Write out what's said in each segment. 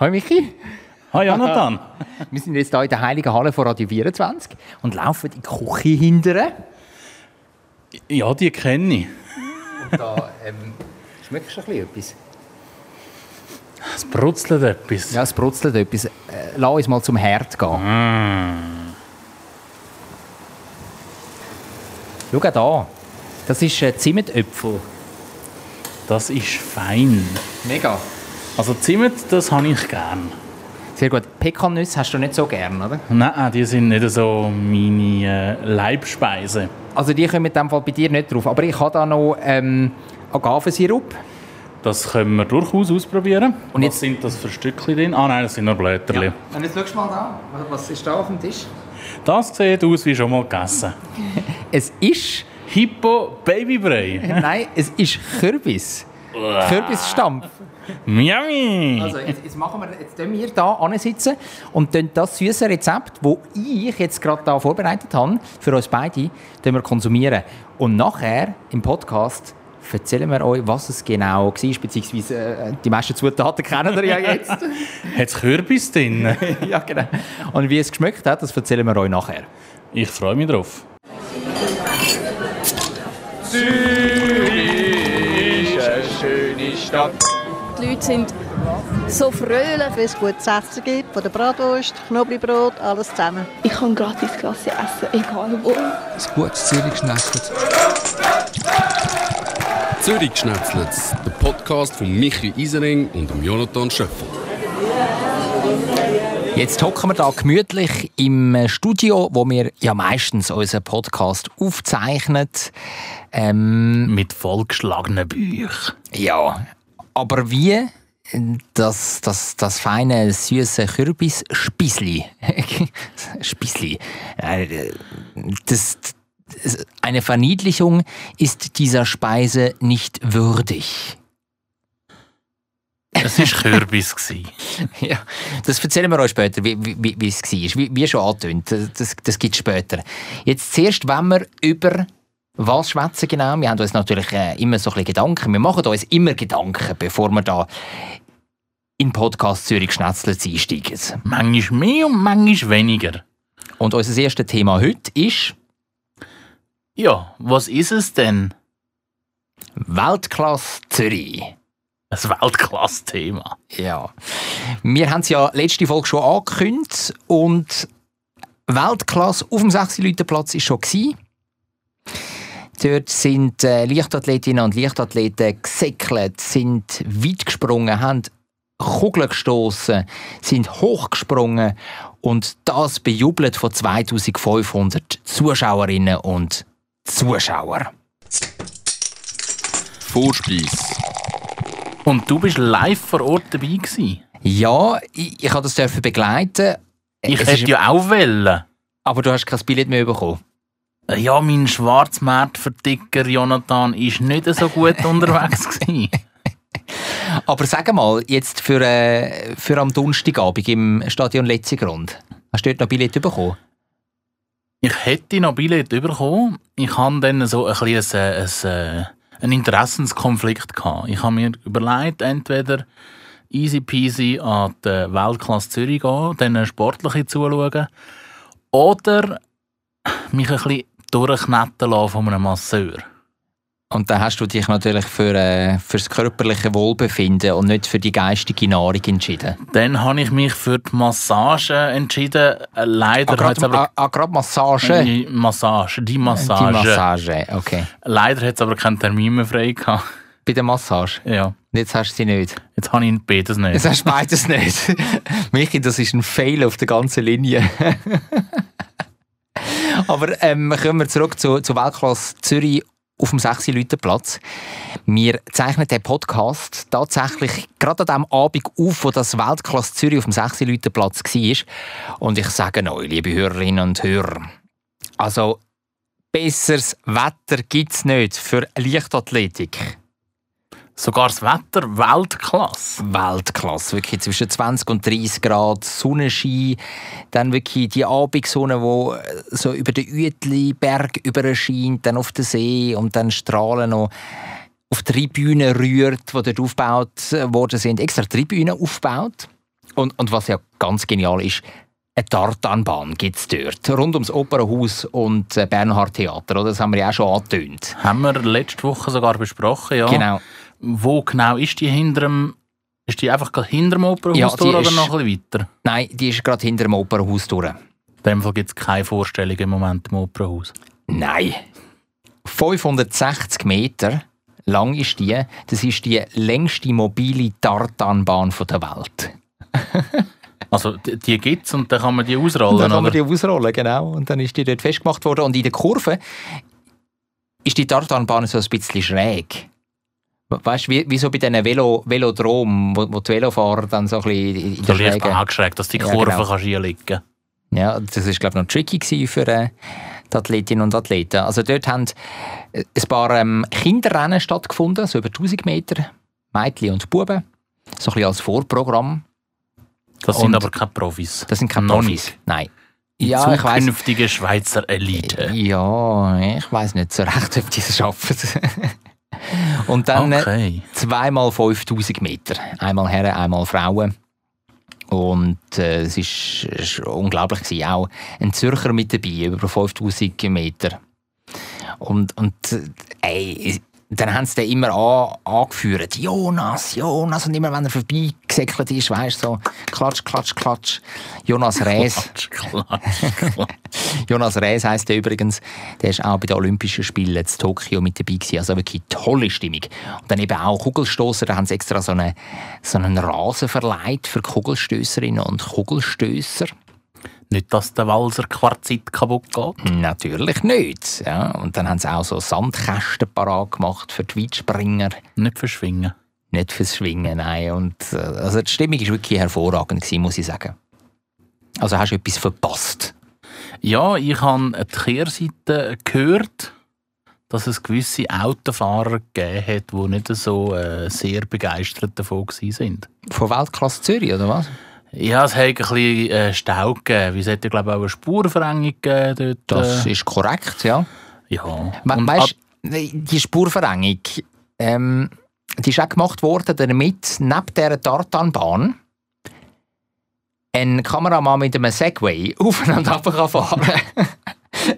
Hi Michi. Hi Jonathan. Wir sind jetzt hier in der Heiligen Halle von Radio 24 und laufen in die Küche hinterher. Ja, die kenne ich. Und da ähm, schmeckst du ein bisschen etwas? Es brutzelt etwas. Ja, es brutzelt etwas. Äh, lass uns mal zum Herd gehen. Schau da. Das ist äh, Zimmetöpfel. Das ist fein. Mega. Also Zimt, das habe ich gern. Sehr gut. Pekannüsse hast du nicht so gern, oder? Nein, die sind nicht so meine äh, Leibspeise. Also die kommen in dem Fall bei dir nicht drauf. Aber ich habe da noch ähm, Agavesirup. Das können wir durchaus ausprobieren. Und jetzt- jetzt sind das für Stückchen drin? Ah nein, das sind nur Blätterli. Und jetzt schau mal da. Was ist da auf dem Tisch? Das sieht aus wie schon mal gegessen. Es ist... Hippo Babybrei. Nein, es ist Kürbis. Kürbisstampf. Miami. Also jetzt, jetzt machen wir, jetzt tun wir hier sitzen und tun das süße Rezept, das ich jetzt gerade da vorbereitet habe, für uns beide, wir konsumieren. Und nachher im Podcast erzählen wir euch, was es genau war, beziehungsweise äh, die meisten Zutaten kennen ihr ja jetzt. Hat es Kürbis drin? ja, genau. Und wie es geschmeckt hat, das erzählen wir euch nachher. Ich freue mich drauf. Die Leute sind so fröhlich. Wenn es gutes Essen gibt, von der Bratwurst, Knoblauchbrot, alles zusammen. Ich kann gratis Klasse essen, egal wo. Ein gutes Zürich geschnetzelt. Zürich Schnetzlitz, der Podcast von Michi Isering und dem Jonathan Schöffel. Jetzt hocken wir da gemütlich im Studio, wo wir ja meistens unseren Podcast aufzeichnen. Ähm, Mit vollgeschlagenen Büchern. Ja, aber wie das, das, das feine, süße Kürbis-Spissli. Spissli. Äh, das, eine Verniedlichung ist dieser Speise nicht würdig. Es war Kürbis. Ja, das erzählen wir euch später, wie, wie, wie es war. Wie, wie schon angetönt, das, das gibt es später. Jetzt zuerst, wenn wir über was schwätzen genau. Wir haben uns natürlich äh, immer so ein bisschen Gedanken. Wir machen uns immer Gedanken, bevor wir da in Podcast Zürich Schnetzlitz einsteigen. manchmal mehr und manchmal weniger. Und unser erstes Thema heute ist Ja, was ist es denn? Weltklasse Zürich. Ein Weltklasse-Thema. Ja. Wir haben es ja letzte Folge schon angekündigt und Weltklasse auf dem 6 Leute Platz ist schon gsi. Dort sind äh, Leichtathletinnen und Leichtathleten gesäckelt, sind weit gesprungen, haben Kugeln gestoßen, sind hochgesprungen und das bejubelt von 2500 Zuschauerinnen und Zuschauern. Vorspeis. Und du bist live vor Ort dabei gewesen. Ja, ich, ich habe das dürfen begleiten. Ich Es hätte ja auch wollen. Aber du hast kein Billett mehr bekommen. Ja, mein Schwarzmarktverticker Jonathan ist nicht so gut unterwegs gewesen. Aber sag mal, jetzt für, äh, für am Donnerstagabend im Stadion Letzigrund, hast du dort noch Billett bekommen? Ich hätte noch Billett bekommen. Ich hatte dann so ein bisschen ein, ein, einen Interessenskonflikt. Gehabt. Ich habe mir überlegt, entweder easy peasy an die Weltklasse Zürich gehen, dann sportliche zuschauen, oder mich ein bisschen durchknetten lassen von einem Masseur. Und dann hast du dich natürlich für, äh, für das körperliche Wohlbefinden und nicht für die geistige Nahrung entschieden. Dann habe ich mich für die Massage entschieden. Äh, Leider Ah, hat es gerade aber... ah, gerade Massage? Die Massage, die Massage. Die Massage, okay. Leider hat es aber keinen Termin mehr frei gehabt. Bei der Massage? Ja, Jetzt hast du sie nicht. jetzt habe ich beides nicht. Jetzt hast du beides nicht. Michi, das ist ein Fail auf der ganzen Linie. Aber ähm, kommen wir zurück zu, zu Weltklasse Zürich auf dem 6 Leute Platz. Wir zeichnen den Podcast tatsächlich gerade an dem Abend auf, wo das Weltklasse Zürich auf dem 6 Leute Platz war. Und ich sage euch, liebe Hörerinnen und Hörer, also besseres Wetter gibt es nicht für Leichtathletik. Sogar das Wetter Weltklasse. Weltklasse. Wirklich zwischen 20 und 30 Grad Sonnenschein. Dann wirklich die Abendsonne, die so über den Uetli-Berg überscheint, dann auf den See und dann Strahlen noch auf die Tribünen rührt, die dort aufgebaut worden sind. Extra Tribünen aufgebaut. Und, und was ja ganz genial ist, eine Tartanbahn gibt es dort, rund ums Opernhaus und äh, Bernhard Theater. Oder? Das haben wir ja auch schon angetönt. Haben wir letzte Woche sogar besprochen, ja. Genau. Wo genau ist die hinter dem, ist die einfach gerade hinter dem Opernhaus Ja, durch oder noch ein bisschen weiter? Nein, die ist gerade hinter dem Opernhaus durch. In dem Fall gibt es keine Vorstellung im Moment im Opernhaus. Nein. 560 Meter lang ist die. Das ist die längste mobile Tartanbahn von der Welt. Also die, die gibt es und dann kann man die ausrollen, dann kann man die ausrollen, genau. Und dann ist die dort festgemacht worden. Und in der Kurve ist die Tartanbahn so ein bisschen schräg. Weißt du, wie, wie so bei diesen Velo, Velodromen, wo, wo die Velofahrer dann so ein bisschen in So der leicht angeschrägt, dass die Ja, Kurve genau. kannst einlegen Ja, das war, glaube ich, noch tricky für äh, die Athletinnen und Athleten. Also dort haben äh, ein paar ähm, Kinderrennen stattgefunden, so über 1000 Meter, Mädchen und Buben. So ein bisschen als Vorprogramm. Das sind Und- aber keine Profis. Das sind keine Noch Profis. Nein. Die Ja, zukünftige Schweizer Elite. Ja, ich weiß nicht so recht, ob die es schaffen. und dann Okay. zweimal 5000 Meter. Einmal Herren, einmal Frauen. Und äh, es ist, ist unglaublich gewesen. Auch ein Zürcher mit dabei, über 5000 Meter. Und, und äh, ey, dann haben sie den immer an, angeführt. Jonas, Jonas. Und immer wenn er vorbeigesäckelt ist, weißt du, so klatsch, klatsch, klatsch. Jonas Rees. Klatsch, klatsch, klatsch. Jonas Rees heisst der übrigens, der ist auch bei den Olympischen Spielen in Tokio mit dabei gewesen. Also wirklich tolle Stimmung. Und dann eben auch Kugelstoßer, da haben sie extra so einen, so einen Rasen verleiht für Kugelstößerinnen und Kugelstößer. Nicht, dass der Walser Quarzit kaputt geht. Natürlich nicht. Ja. Und dann haben sie auch so Sandkästen parat gemacht für die Weitspringer. Nicht verschwingen. Nicht fürs Schwingen, nein. Und, äh, also die Stimmung war wirklich hervorragend, gewesen, muss ich sagen. Also hast du etwas verpasst? Ja, ich habe die Kehrseite gehört, dass es gewisse Autofahrer gegeben hat, die nicht so äh, sehr begeistert davon sind. Von Weltklasse Zürich, oder was? Ja, es hat ein bisschen äh, Stau gegeben. Es hat ja, glaube ich, auch eine Spurverengung gegeben dort. Das äh, ist korrekt, ja. ja. We Und weißt, die Spurverengung, ähm, die ist auch gemacht worden, damit neben dieser Tartanbahn ein Kameramann mit einem Segway auf und ab kann fahren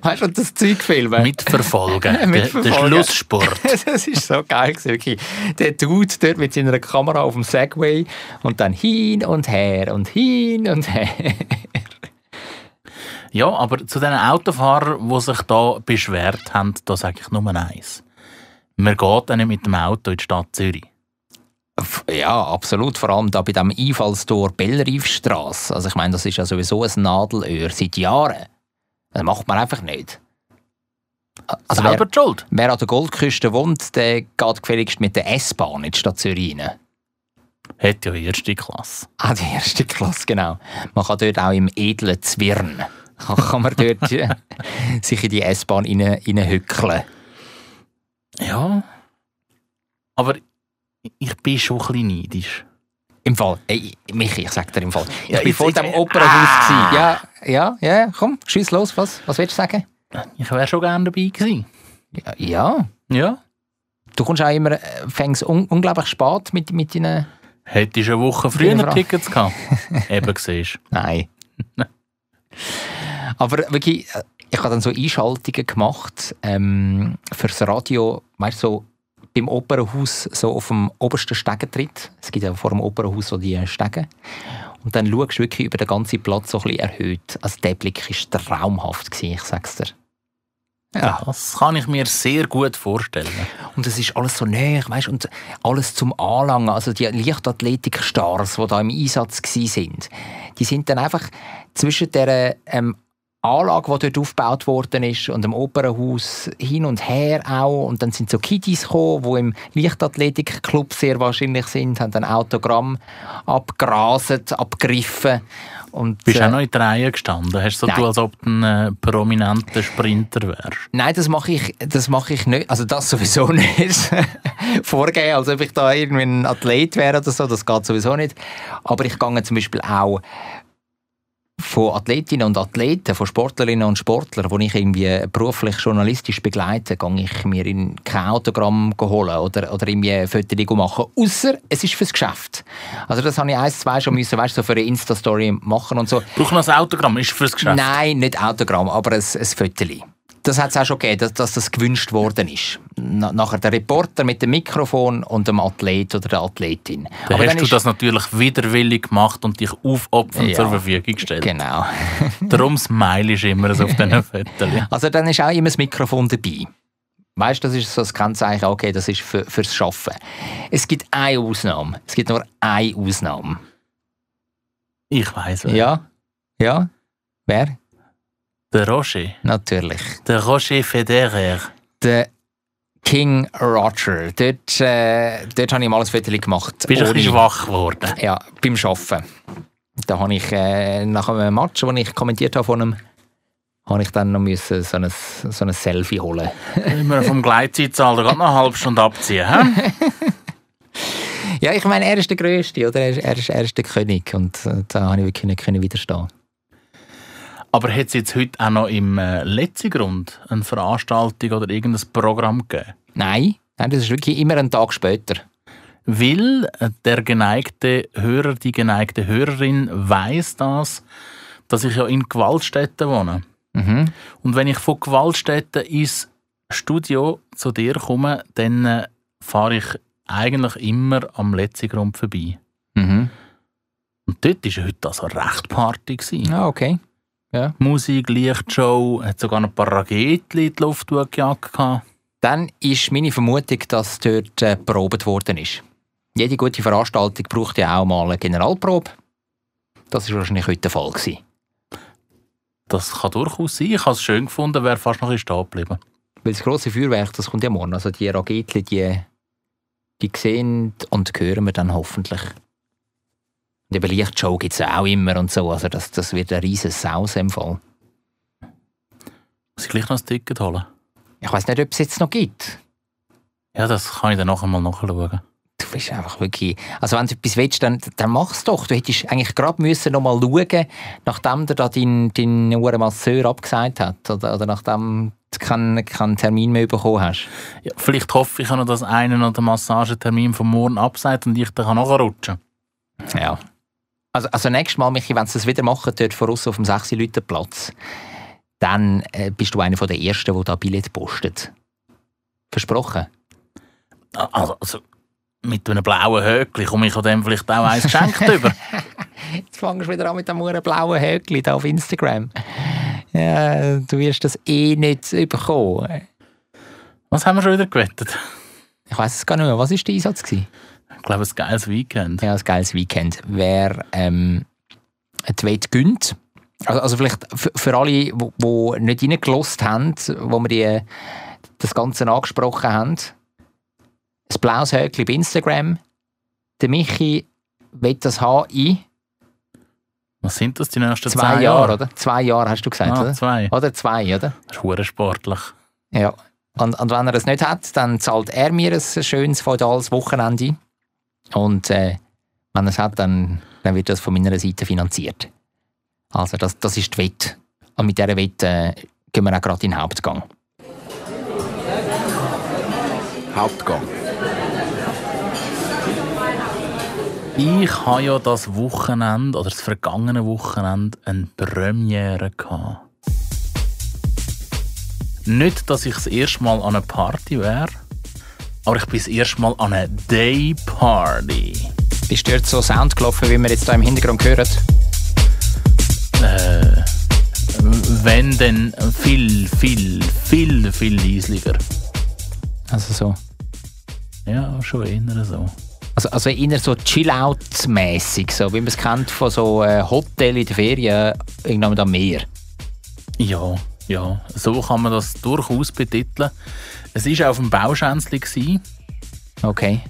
Weißt du, das Zeug filmen? ab- mitverfolgen. Der- Mitverfolgen. Schlusssport. das ist so geil, gewesen, wirklich. Der Dude dort mit seiner Kamera auf dem Segway und dann hin und her und hin und her. Ja, aber zu den Autofahrern, die sich da beschwert haben, da sage ich nur eins. Man geht nicht mit dem Auto in die Stadt Zürich. Ja, absolut. Vor allem da bei dem Einfallstor Belleriefstrasse. Also ich meine, das ist ja sowieso ein Nadelöhr seit Jahren. Das macht man einfach nicht. Also Selber wer, die Schuld. wer an der Goldküste wohnt, der geht gefälligst mit der S-Bahn in die Stadt Zürich rein. Hat ja erste Klasse. Ah, die erste Klasse, genau. Man kann dort auch im edlen Zwirn kann, man dort äh, sich in die S-Bahn reinhückeln. Ja. Aber ich bin schon ein bisschen neidisch. Im Fall, ey, Michi, ich sag dir im Fall. Ich Ja, bin vor dem Opernhaus. Ah. gewesen. Ja, ja, ja, komm, schieß los. Was, was willst du sagen? Ich wäre schon gerne dabei gewesen. Ja, ja. Ja. Du kommst auch immer, äh, fängst un unglaublich spät mit, mit deinen... Hättest du eine Woche früher. Tickets gehabt. Eben siehst Nein. Aber wirklich, äh, ich habe dann so Einschaltungen gemacht ähm, fürs Radio, weißt du, so beim Opernhaus, so auf dem obersten Stegentritt. Es gibt ja vor dem Opernhaus so die Stegen. Und dann schaust du wirklich über den ganzen Platz so ein bisschen erhöht. Also der Blick war traumhaft, gewesen, ich sag's dir. Ja. Das kann ich mir sehr gut vorstellen. Und es ist alles so näher, weißt und alles zum Anlangen. Also die Leichtathletikstars, die da im Einsatz gsi sind, die sind dann einfach zwischen der ähm, Anlage, die dort aufgebaut worden ist, und dem Opernhaus hin und her auch. Und dann sind so Kiddies gekommen, die im Leichtathletikclub sehr wahrscheinlich sind, haben dann Autogramm abgraset, abgegriffen. Und, Bist du äh, auch noch in der Reihe gestanden? Hast du so du, als ob du ein äh, prominenter Sprinter wärst? Nein, das mache ich, das mache ich nicht. Also das sowieso nicht. Vorgehen, als ob ich da irgendwie ein Athlet wäre oder so, das geht sowieso nicht. Aber ich gehe zum Beispiel auch von Athletinnen und Athleten, von Sportlerinnen und Sportlern, die ich irgendwie beruflich journalistisch begleite, gehe ich mir in kein Autogramm holen oder, oder irgendwie ein Foto machen. Außer es ist fürs Geschäft. Also das habe ich eins, zwei schon müssen, weißt, so für eine Insta-Story machen und so. Brauchen wir ein Autogramm? Ist fürs Geschäft? Nein, nicht Autogramm, aber ein, ein Foto. Das hat es auch schon gegeben, dass, dass, das gewünscht worden ist. Na, nachher der Reporter mit dem Mikrofon und dem Athlet oder der Athletin. Dann Aber hast du ist- das natürlich widerwillig gemacht und dich aufopfernd Ja. zur Verfügung gestellt. Genau. Darum smileyst du immer so auf diesen Fotos. Also dann ist auch immer das Mikrofon dabei. Weißt du, das ist so das Kennzeichen, okay, das ist für, fürs Schaffen. Es gibt eine Ausnahme. Es gibt nur eine Ausnahme. Ich wer. Ja? Ja? Wer? Der Roger. Natürlich. Der Roger Federer. Der King Roger. Dort, äh, dort habe ich mal ein Foto gemacht. Bist du ein bisschen schwach geworden? Ja, beim Arbeiten. Da habe ich äh, nach einem Match, den ich kommentiert habe von ihm, habe ich dann noch müssen so ein, so ein Selfie holen. Immer vom Gleitzeitzahl gerade noch eine halbe Stunde abziehen. He? Ja, ich meine, er ist der Größte, oder? Er, er, ist, er ist der König und äh, da habe ich wirklich nicht widerstehen. Aber hat es jetzt heute auch noch im äh, letzten Grund eine Veranstaltung oder irgendein Programm gegeben? Nein, nein, das ist wirklich immer einen Tag später. Weil äh, der geneigte Hörer, die geneigte Hörerin weiß das, dass ich ja in Gewaltstätten wohne. Mhm. Und wenn ich von Gewaltstätten ins Studio zu dir komme, dann äh, fahre ich eigentlich immer am letzten Grund vorbei. Mhm. Und dort war heute also recht Party. Ah, okay. Musik, Lichtshow, hat sogar noch ein paar Raketen in die Luft gejagt. Dann ist meine Vermutung, dass dort äh, probiert worden ist. Jede gute Veranstaltung braucht ja auch mal eine Generalprobe. Das ist wahrscheinlich heute der Fall gewesen. Das kann durchaus sein. Ich habe es schön gefunden, wäre fast noch ein stehen geblieben. Weil das grosse Feuerwerk, das kommt ja morgen. Also die Raketen, die, die sehen und hören wir dann hoffentlich. Und eben Lichtshow gibt es auch immer und so. Also das, das wird ein riesen Saus im Fall. Muss ich gleich noch ein Ticket holen? Ich weiß nicht, ob es jetzt noch gibt. Ja, das kann ich dann nachher mal nachschauen. Du bist einfach wirklich... Also wenn du etwas willst, dann, dann mach es doch. Du hättest eigentlich gerade müssen noch mal schauen, nachdem dir da dein, dein Masseur abgesagt hat. Oder, oder nachdem du keinen, keinen Termin mehr bekommen hast. Ja, vielleicht hoffe ich auch noch, dass einer noch den Massagetermin vom Morgen absagt und ich dann nachrutschen kann. Ja. Also, also nächstes Mal, Michi, wenn sie das wieder machen, dort voraus auf dem 6 Leute Platz, dann äh, bist du einer der Ersten, der da Billett postet. Versprochen. Also, also mit einem blauen Höckli komme ich an dem vielleicht auch eins geschenkt über. Jetzt fangst du wieder an mit dem hure blauen Höckli da auf Instagram. Ja, du wirst das eh nicht bekommen. Was haben wir schon wieder gewettet? Ich weiß es gar nicht mehr. Was war der Einsatz? Gewesen? Ich glaube, ein geiles Weekend. Ja, ein geiles Weekend. Wer ähm, die Wette gönnt, also, also vielleicht für, alle, die nicht reingelost haben, wo wir die, das Ganze angesprochen haben, ein blaues Höckchen bei Instagram. Der Michi will das haben Was sind das die nächsten zwei zehn Jahren, Jahre? oder? Zwei Jahre hast du gesagt, Ah, oder? zwei. Oder zwei, oder? Das ist sportlich. Ja. Und, und wenn er es nicht hat, dann zahlt er mir ein schönes feudales Wochenende. Und äh, wenn er es hat, dann, dann wird das von meiner Seite finanziert. Also das, das ist die Wette. Und mit dieser Wette äh, gehen wir auch gerade in den Hauptgang. Hauptgang. Ich habe ja das Wochenende oder das vergangene Wochenende eine Premiere gehabt. Nicht, dass ich das erste Mal an einer Party wäre, aber ich bin das erste Mal an einer Day Party. Ist dort so Sound gelaufen, wie wir jetzt hier im Hintergrund hören? Äh, wenn dann viel, viel, viel, viel leislicher. Also so. Ja, schon eher so. Also, also eher so Chill-Out-mässig, so wie man es kennt von so äh, Hotel in den Ferien, irgendwann am Meer. Ja, ja, so kann man das durchaus betiteln. Es war auf dem Bauschänzli. Okay.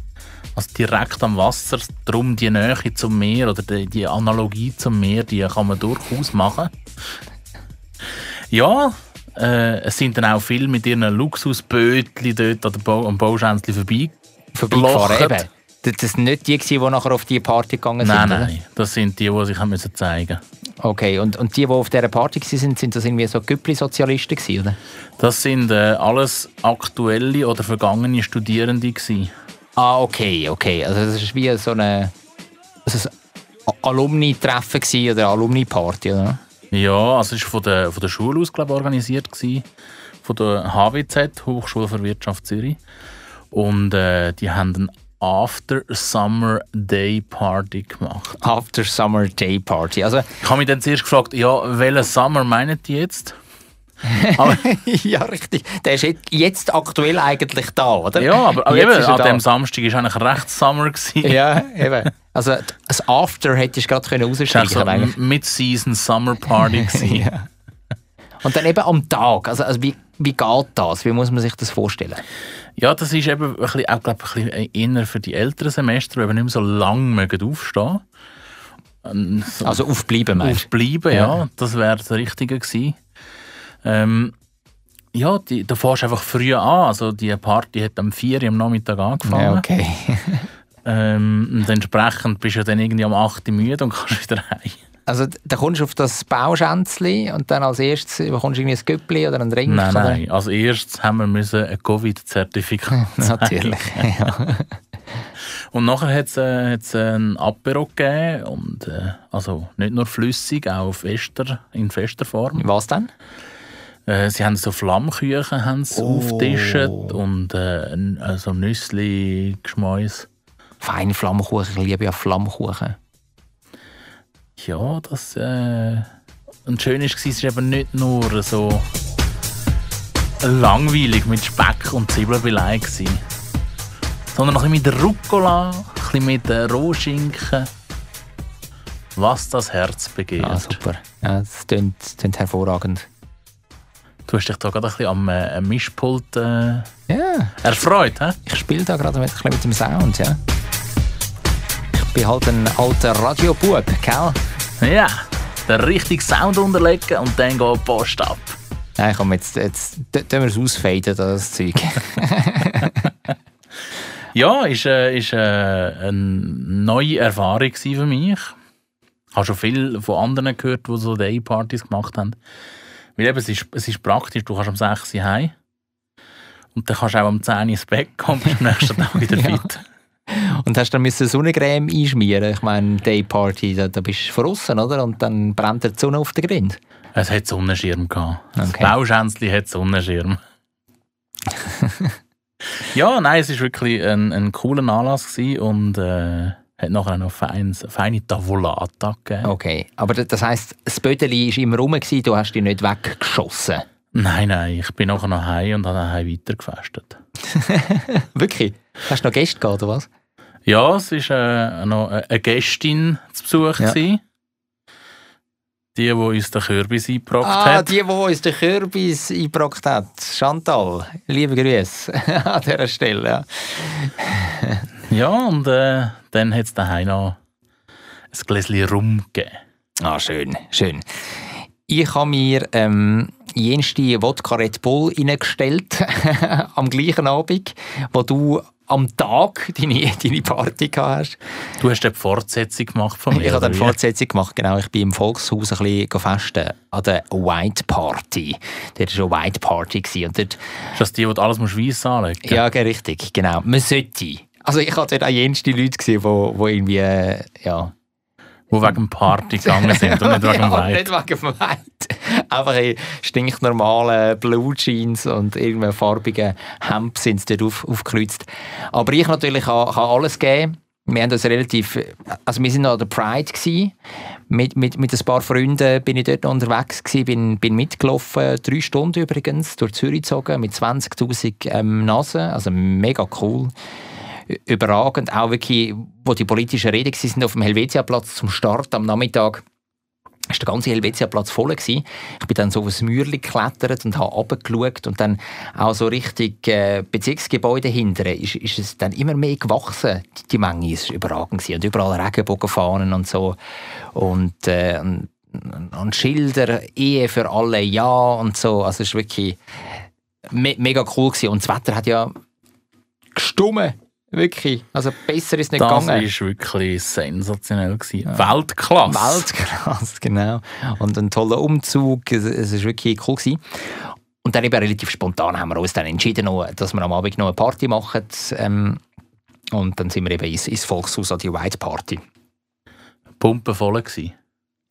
Also direkt am Wasser, darum die Nähe zum Meer oder die, die Analogie zum Meer, die kann man durchaus machen. Ja, äh, es sind dann auch viele mit ihren Luxusbötchen dort an der Bau, am Bauschänzli vorbei. Vorbeigefahren, eben. Das sind nicht die, die nachher auf die Party gegangen sind, Nein, oder? nein, das sind die, die sich haben müssen zeigen Okay, und, und die, die auf dieser Party waren, sind das irgendwie so Güppli-Sozialisten oder? Das sind äh, alles aktuelle oder vergangene Studierende gewesen. Ah, okay, okay. Also das ist wie so eine also ein Alumni-Treffen oder Alumni-Party, oder? Ja, also es war von der, von der Schule aus glaub, ich, organisiert, gewesen, von der HWZ, Hochschule für Wirtschaft Zürich. Und äh, die haben eine After Summer Day Party gemacht. After Summer Day Party. Also, Ich habe mich dann zuerst gefragt, ja, welchen Summer meinen die jetzt? Ja, richtig. Der ist jetzt- aktuell eigentlich da, oder? ja, aber, aber eben, an da. dem Samstag war eigentlich recht Summer. Gewesen. Ja, eben. Also das After hättest du gerade können rausstreichen so eine eigentlich. Mid-Season Summer Party. Ja. Und dann eben am Tag. Also, also wie, wie geht das? Wie muss man sich das vorstellen? Ja, das ist eben ein bisschen, auch, glaub, ein bisschen eher für die älteren Semester, die eben nicht mehr so lange mögen aufstehen ähm, so Also aufbleiben, meinst du? Aufbleiben, Ja. ja. Das wäre das Richtige gewesen. Ähm, ja, die, du fährst einfach früh an. Also die Party hat am 4 Uhr am Nachmittag angefangen. Ja, okay. ähm, und entsprechend bist du dann irgendwie am 8 Uhr müde und kannst wieder heim. Also da kommst du auf das Bauschänzli und dann als erstes bekommst du irgendwie ein Göppli oder einen Ring. Nein, oder? nein. Als erstes haben wir müssen ein Covid-Zertifikat Natürlich. ja. Und nachher hat es äh, hat's ein Apero gegeben. Und, äh, also nicht nur flüssig, auch fester, in fester Form. Was dann? Äh, sie haben so Flammküchen haben sie Oh. aufgetischt und äh, äh, so Nüssli, Geschmäus. Feine Flammkuchen. Ich liebe ja Flammkuchen. Ja, das. Äh, und schön war, es war eben nicht nur so langweilig mit Speck und Zwiebelbelag, gewesen, sondern noch ein bisschen mit Rucola, ein bisschen mit äh, Rohschinken. Was das Herz begehrt. Ah, super. Ja, das klingt, das klingt hervorragend. Du hast dich da gerade ein bisschen am äh, Mischpult äh, Ja, erfreut, hä? ich spiele da gerade mit, ein bisschen mit dem Sound, ja. Ich bin halt ein alter Radiobub, gell? Ja, den richtigen Sound unterlegen und dann geht die Post ab. Nein, komm, jetzt, jetzt tun wir es ausfaden, das Zeug. Ja, ist, äh, ist äh, eine neue Erfahrung für mich. Ich habe schon viel von anderen gehört, die so Day-Partys gemacht haben. Weil eben, es ist, es ist praktisch, du kannst am 6 Uhr heim und dann kannst du auch am 10 Uhr ins Bett kommen und bist am nächsten Tag wieder Ja. fit. Und hast dann müssen Sonnencreme einschmieren. Ich meine, Dayparty, da, da bist du draussen, oder? Und dann brennt die Sonne auf den Grind. Es hat Sonnenschirm gehabt. Das Okay. Bauschänzli hat Sonnenschirm. ja, nein, es war wirklich ein, ein cooler Anlass gewesen und äh, hat nachher noch feins, feine Tavolata gegeben. Okay, aber das heisst, das Bödeli war immer rum, gewesen, du hast dich nicht weggeschossen. Nein, nein, ich bin nachher noch heim und habe daheim weitergefestet. Wirklich? Hast du noch Gäste gehabt, oder was? Ja, es war äh, noch eine Gästin zu Besuch. Ja. gewesen. Die, die uns den Kürbis eingebracht Ah, hat. die, die uns den Kürbis eingebracht hat. Chantal, liebe Grüße an dieser Stelle. Ja. Ja, und äh, dann hat es daheim noch ein Gläschen Rum gegeben. Ah, schön, schön. Ich habe mir ähm, jenste Wodka Red Bull reingestellt am gleichen Abend, wo du am Tag deine, deine Party hast. Du hast eine Fortsetzung gemacht von mir. Ich habe wie? Fortsetzung gemacht, genau. Ich bin im Volkshaus ein bisschen festen an der White Party. Dort war schon White Party. Und dort, Ist das die, die du alles weiss anlegen musst? ja, richtig, genau. Man sollte. Also ich hatte dort auch jenste Leute gesehen, die, die irgendwie, äh, ja... Die wegen Party gegangen sind und nicht wegen dem Wein. nicht wegen dem Wein. Einfach in stinknormalen Blue Jeans und irgendwelchen farbigen Hemd sind sie dort auf, aufgekreuzt. Aber ich natürlich habe, habe alles gegeben. Wir haben das relativ, also wir sind noch an der Pride gewesen. Mit, mit, mit ein paar Freunden bin ich dort noch unterwegs gewesen, bin, bin mitgelaufen, drei Stunden übrigens, durch Zürich gezogen, mit 20'000 ähm, Nasen, also mega cool überragend. Auch wirklich, wo die politischen Reden waren, auf dem Helvetiaplatz zum Start am Nachmittag ist der ganze Helvetiaplatz voll gewesen. Ich bin dann so auf ein Mäuerchen geklettert und habe runtergeschaut und dann auch so richtig äh, Bezirksgebäude hinter ist, ist es dann immer mehr gewachsen. Die, die Menge ist überragend gewesen. und überall Regenbogenfahnen und so und, äh, und, und Schilder Ehe für alle ja und so. Also es ist wirklich me mega cool gewesen. und das Wetter hat ja gestummen Wirklich. Also besser ist nicht Das war gegangen. wirklich sensationell. Gewesen. Weltklasse. Weltklasse, genau. Und ein toller Umzug. Es, es ist wirklich cool gewesen. Und dann eben relativ spontan haben wir uns dann entschieden, dass wir am Abend noch eine Party machen. Ähm, und dann sind wir eben ins, ins Volkshaus an die White Party. Pumpe voll gewesen.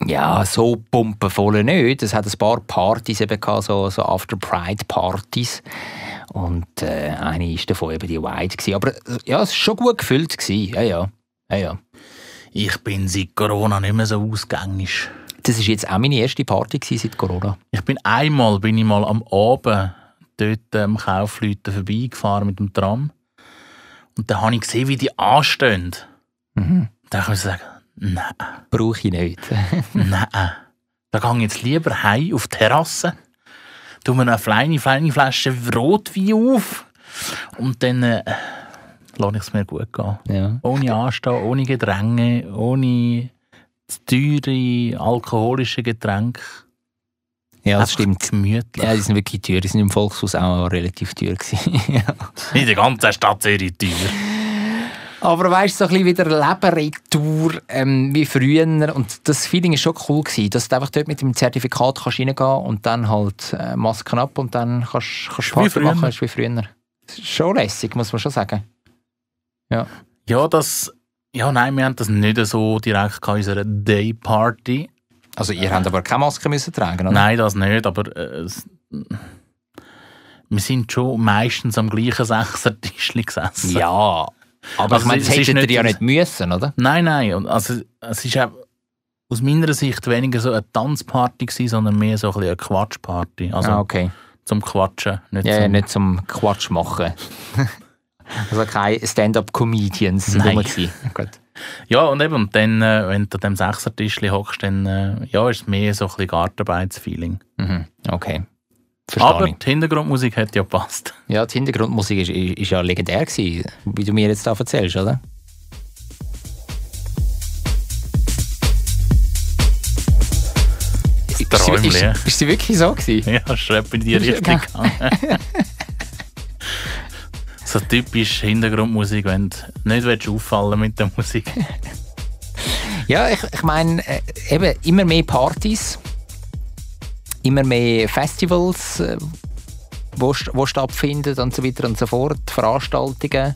Ja, so pumpenvoll nicht. Es hat ein paar Partys eben gehabt, so, so After-Pride-Partys. Und äh, eine war davon eben die White. Gewesen. Aber äh, ja, es war schon gut gefüllt. Gewesen. Ja, ja. ja, ja. Ich bin seit Corona nicht mehr so ausgängig. Das war jetzt auch meine erste Party gewesen seit Corona. Ich bin einmal bin ich mal am Abend dort am Kaufleuten vorbeigefahren mit dem Tram. Und dann habe ich gesehen, wie die anstehen. Mhm. Dann kann ich sagen, nein, Brauche ich nicht. nein. Da gehe ich jetzt lieber heim auf die Terrasse, tue mir eine kleine, kleine Flasche Rotwein auf und dann äh, lasse ich es mir gut gehen. ja. Ohne Anstehen, ohne Gedränge, ohne teure alkoholische Getränke. ja, das Einfach stimmt. Gemütlich. Ja, die sind wirklich teuer. Die sind im Volkshaus auch relativ teuer. Ja. In der ganzen Stadt Zürich teuer. Aber weißt du, so ein bisschen wieder Leberetour ähm, wie früher. Und das Feeling war schon cool, gewesen, dass du einfach dort mit dem Zertifikat kannst reingehen kannst und dann halt äh, Masken ab und dann kannst wie Party früher. machen. Ist wie früher. Schon lässig, muss man schon sagen. Ja, das. Ja, nein, wir haben das nicht so direkt gehabt, unsere Day Party. Also ihr habt aber keine Maske müssen tragen, oder? Nein, das nicht, aber äh, es, wir sind schon meistens am gleichen Sechsertisch gesessen. Ja, aber Also ich meine, das hättet ihr ja nicht müssen, oder? Nein, nein. Also, es ist auch aus meiner Sicht weniger so eine Tanzparty gewesen, sondern mehr so ein bisschen eine Quatschparty. Also ah, okay. zum Quatschen, nicht Ja, ja, zum... nicht zum Quatsch machen. also keine Stand-up-Comedians Nein. Gut. Ja, und eben, dann, äh, wenn du an dem Sechsertisch hockst, dann äh, ja, ist es mehr so ein bisschen Gartenarbeitsfeeling. Mhm. Okay. Verstehe Aber ich. die Hintergrundmusik hat ja gepasst. Ja, die Hintergrundmusik ist, ist, ist ja legendär gewesen, wie du mir jetzt da erzählst, oder? Ist Träumli. ist, ist sie wirklich so gewesen? Ja, schreib in die Richtung so typisch Hintergrundmusik, wenn du nicht willst auffallen mit der Musik. Ja, ich, ich meine, äh, eben immer mehr Partys, immer mehr Festivals, äh, wo, wo stattfinden und so weiter und so fort, Veranstaltungen.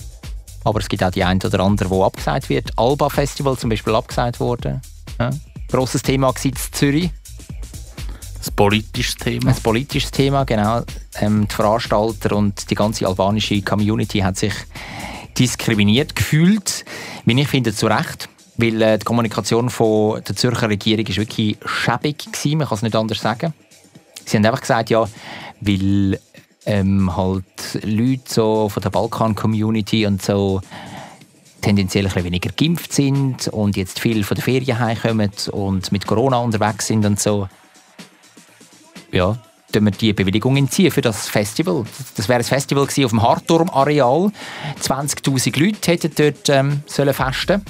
Aber es gibt auch die ein oder andere, wo abgesagt wird. Alba Festival zum Beispiel abgesagt worden. Ja. Grosses Thema war in Zürich. Das politische Thema. Ein politisches Thema, genau. Ähm, die Veranstalter und die ganze albanische Community hat sich diskriminiert gefühlt, wie ich finde, zu Recht. Weil äh, die Kommunikation von der Zürcher Regierung ist wirklich schäbig gewesen, man kann es nicht anders sagen. Sie haben einfach gesagt, ja, weil ähm, halt Leute so von der Balkan-Community und so tendenziell ein bisschen weniger geimpft sind und jetzt viel von der Ferien heimkommen und mit Corona unterwegs sind und so ja, wir die Bewilligung entziehen für das Festival. Das wäre ein Festival gewesen auf dem Hartturm-Areal. 20'000 Leute hätten dort ähm, sollen festen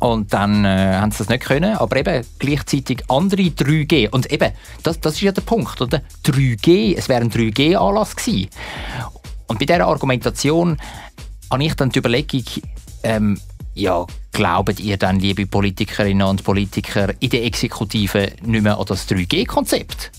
und dann äh, haben sie das nicht können, aber eben gleichzeitig andere 3G. Und eben, das, das ist ja der Punkt, oder? 3G, es wäre ein 3G-Anlass gewesen. Und bei dieser Argumentation habe ich dann die Überlegung, ähm, ja, glaubt ihr dann, liebe Politikerinnen und Politiker, in der Exekutive nicht mehr an das 3G-Konzept?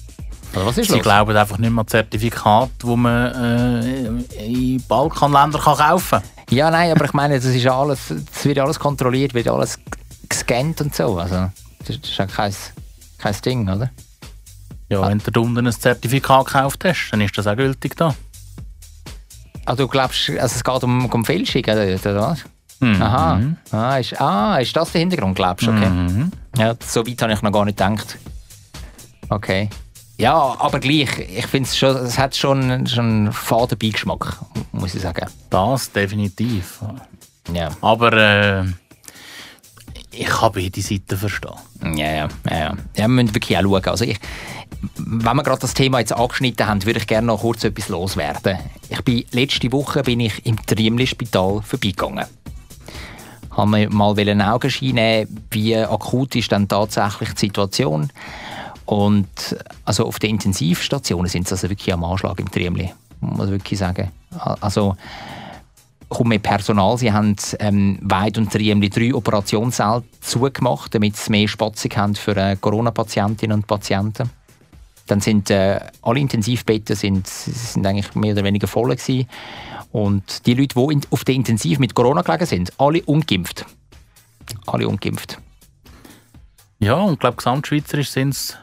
Oder was ist Sie los? glauben einfach nicht mehr an Zertifikate, die man äh, in Balkanländern kann kaufen kann. Ja, nein, aber ich meine, das ist alles, das wird alles kontrolliert, wird alles gescannt und so. Also, das ist ja kein, kein Ding, oder? Ja, wenn du unten ein Zertifikat gekauft hast, dann ist das auch gültig da. Ah, du glaubst, also es geht um, um Fälschung, oder, oder was? Mhm. Aha. Ah, ist, ah, ist das der Hintergrund, glaubst du? Okay. Mhm. Ja, so weit habe ich noch gar nicht gedacht. Okay. Ja, aber gleich, ich finde es schon, es hat schon, schon einen faden Beigeschmack, muss ich sagen. Das definitiv. Ja. Aber äh, ich kann beide Seiten verstehen. Ja, ja, ja. ja. wir müssen wirklich auch schauen. Also ich, wenn wir gerade das Thema jetzt angeschnitten haben, würde ich gerne noch kurz etwas loswerden. Ich bin, letzte Woche bin ich im Triemli-Spital vorbeigegangen. Haben mir mal einen Augenschein nehmen, wie akut ist dann tatsächlich die Situation. Und also auf den Intensivstationen sind sie also wirklich am Anschlag im Triemli, muss ich wirklich sagen. Also kommt mehr Personal. Sie haben ähm, Weid und Triemli drei Operationssäle zugemacht, damit sie mehr Spatzung haben für äh, Corona-Patientinnen und Patienten. Dann sind äh, alle Intensivbetten sind, sind eigentlich mehr oder weniger voll gewesen. Und die Leute, die in, auf der Intensiv mit Corona gelegen sind, alle ungeimpft. Alle ungeimpft. Ja, und ich glaube, gesamtschweizerisch sind es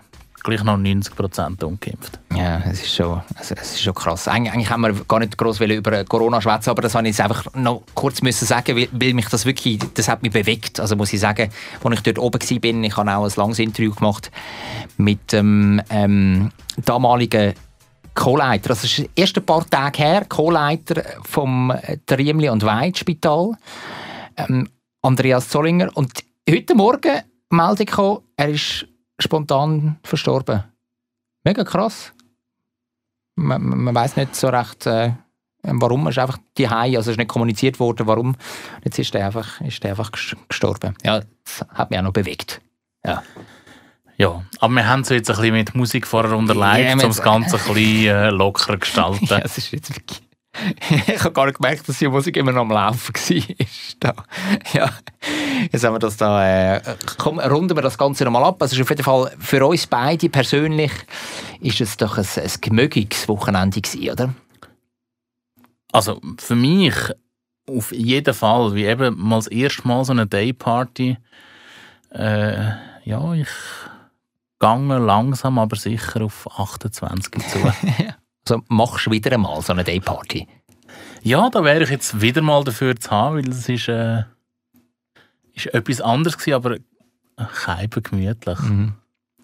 gleich noch 90% ungeimpft. Ja, es ist schon, also es ist schon krass. Eig eigentlich haben wir gar nicht groß über Corona schwätzen, aber das wollte ich jetzt einfach noch kurz müssen sagen, weil, weil mich das wirklich, das hat mich bewegt. Also muss ich sagen, als ich dort oben war, bin, ich habe auch ein langes Interview gemacht mit dem ähm, damaligen Co-Leiter. Das ist erst ein paar Tage her, Co-Leiter vom Triemli und Weid Spital, ähm, Andreas Zollinger. Und heute Morgen Meldung gekommen, er ist spontan verstorben. Mega krass. Man, man weiß nicht so recht, äh, warum. Er ist einfach die also es ist nicht kommuniziert worden, warum. Jetzt ist er einfach, ist er einfach gestorben. Ja, das hat mich auch noch bewegt. Ja. Ja, aber wir haben es jetzt ein bisschen mit Musik vorher unterlegt, ja, um das Ganze ein bisschen äh, lockerer zu gestalten. ja, es ist jetzt wirklich ich habe gar nicht gemerkt, dass die Musik immer noch am Laufen war. ja. Jetzt haben wir das da. Äh, komm, runden wir das Ganze nochmal ab. Also, auf jeden Fall für uns beide persönlich ist es doch ein, ein gemögiges Wochenende gewesen, oder? Also für mich auf jeden Fall, wie eben mal das erste Mal so eine Dayparty. Äh, ja, ich gehe langsam, aber sicher auf 28 zu. Also machst du wieder einmal so eine Dayparty? Ja, da wäre ich jetzt wieder mal dafür zu haben, weil es ist, äh, ist etwas anderes gewesen, aber keiben gemütlich. Mhm.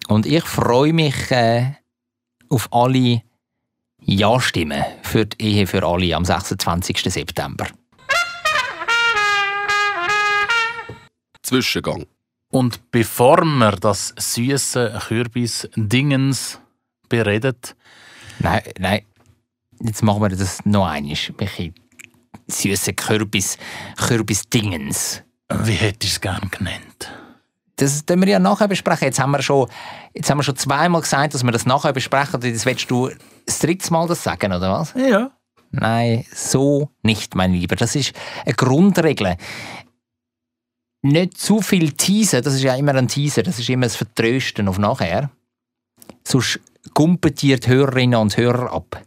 Und ich freue mich äh, auf alle Ja-Stimmen für die Ehe für alle am 26. September. Zwischengang. Und bevor wir das süße Kürbis-Dingens beredet, Nein, nein. Jetzt machen wir das noch einmal. Welche süße Kürbis, Kürbis-Dingens. Wie hättest du es gerne genannt? Das können wir ja nachher besprechen. Jetzt haben wir schon, jetzt haben wir schon zweimal gesagt, dass wir das nachher besprechen. Jetzt willst du das dritte Mal das sagen, oder was? Ja. Nein, so nicht, mein Lieber. Das ist eine Grundregel. Nicht zu viel Teaser, das ist ja immer ein Teaser, das ist immer das Vertrösten auf nachher. Sonst kumpelt die Hörerinnen und Hörer ab.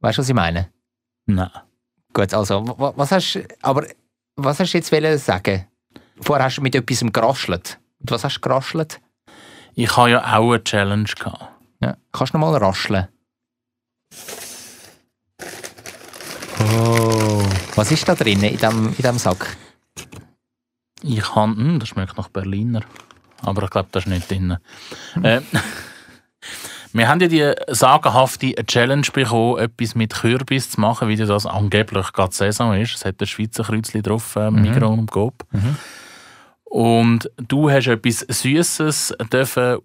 Weißt du, was ich meine? Nein. Gut, also, was hast, aber was hast du jetzt sagen? Vorher hast du mit etwas geraschelt. Und was hast du geraschelt? Ich habe ja auch eine Challenge gehabt. Ja. Kannst du noch mal rascheln? Oh. Was ist da drin in diesem in dem Sack? Ich habe, hm, das schmeckt nach Berliner. Aber ich glaube, das ist nicht drin. äh, wir haben ja die sagenhafte Challenge bekommen, etwas mit Kürbis zu machen, wie das angeblich gerade Saison ist. Es hat ein Schweizer Kreuzchen drauf, äh, mhm. Migros und Coop. Mhm. Und du hast etwas Süßes dürfen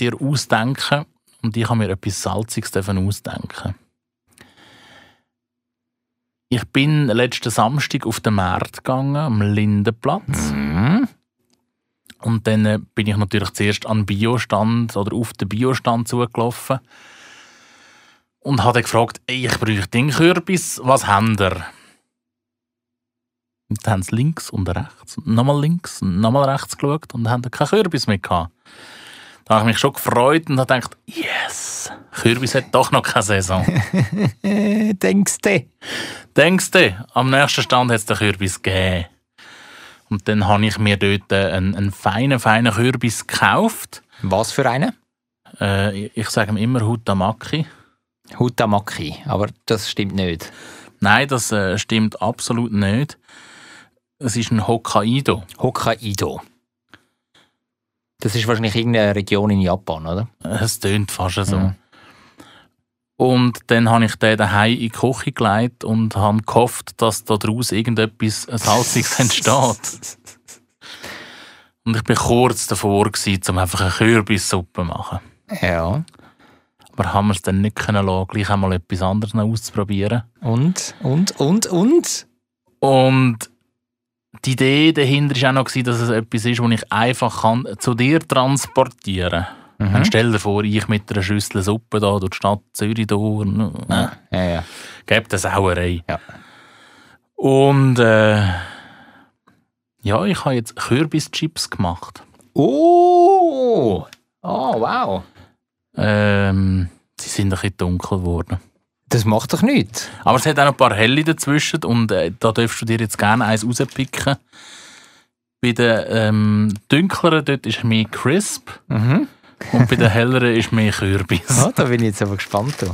dir ausdenken und ich habe mir etwas Salziges dürfen ausdenken. Ich bin letzten Samstag auf den Markt gegangen, am Lindenplatz. Mhm. Und dann äh, bin ich natürlich zuerst an Biostand oder auf den Biostand zugelaufen und habe gefragt, ich brauche den Kürbis, was habt ihr? Und dann haben sie links und rechts, nochmal links und nochmal rechts geschaut und haben keinen Kürbis mehr gehabt. Da habe ich mich schon gefreut und habe gedacht, yes, Kürbis hat doch noch keine Saison. Denkst du? Denkst du? Am nächsten Stand hat es den Kürbis gegeben. Und dann habe ich mir dort einen, einen feinen, feinen Kürbis gekauft. Was für einen? Äh, ich sage ihm immer Hutamaki. Hutamaki, aber das stimmt nicht. Nein, das äh, stimmt absolut nicht. Es ist ein Hokkaido. Hokkaido. Das ist wahrscheinlich irgendeine Region in Japan, oder? Es tönt fast so. Mhm. Und dann habe ich den daheim in die Küche gelegt und habe gehofft, dass daraus irgendetwas Salziges entsteht. Und ich war kurz davor, gewesen, um einfach eine Kürbissuppe zu machen. Ja. Aber haben wir es dann nicht können lassen, gleich einmal etwas anderes auszuprobieren. Und, und, und, und? Und die Idee dahinter war auch noch, dass es etwas ist, das ich einfach kann zu dir transportieren kann. Mhm. Stell dir vor, ich mit einer Schüssel Suppe da durch die Stadt Zürich durch. Ja, ja, ja. Gebt eine Sauerei. Ja. Und äh, ja, ich habe jetzt Kürbischips gemacht. Oh! Oh, wow. Ähm, sie sind ein bisschen dunkel geworden. Das macht doch nichts. Aber es hat auch noch ein paar helle dazwischen und äh, da darfst du dir jetzt gerne eins rauspicken. Bei den ähm, dunkleren dort ist mehr crisp Mhm. Und bei den helleren ist mehr Kürbis. Ja, da bin ich jetzt aber gespannt. du.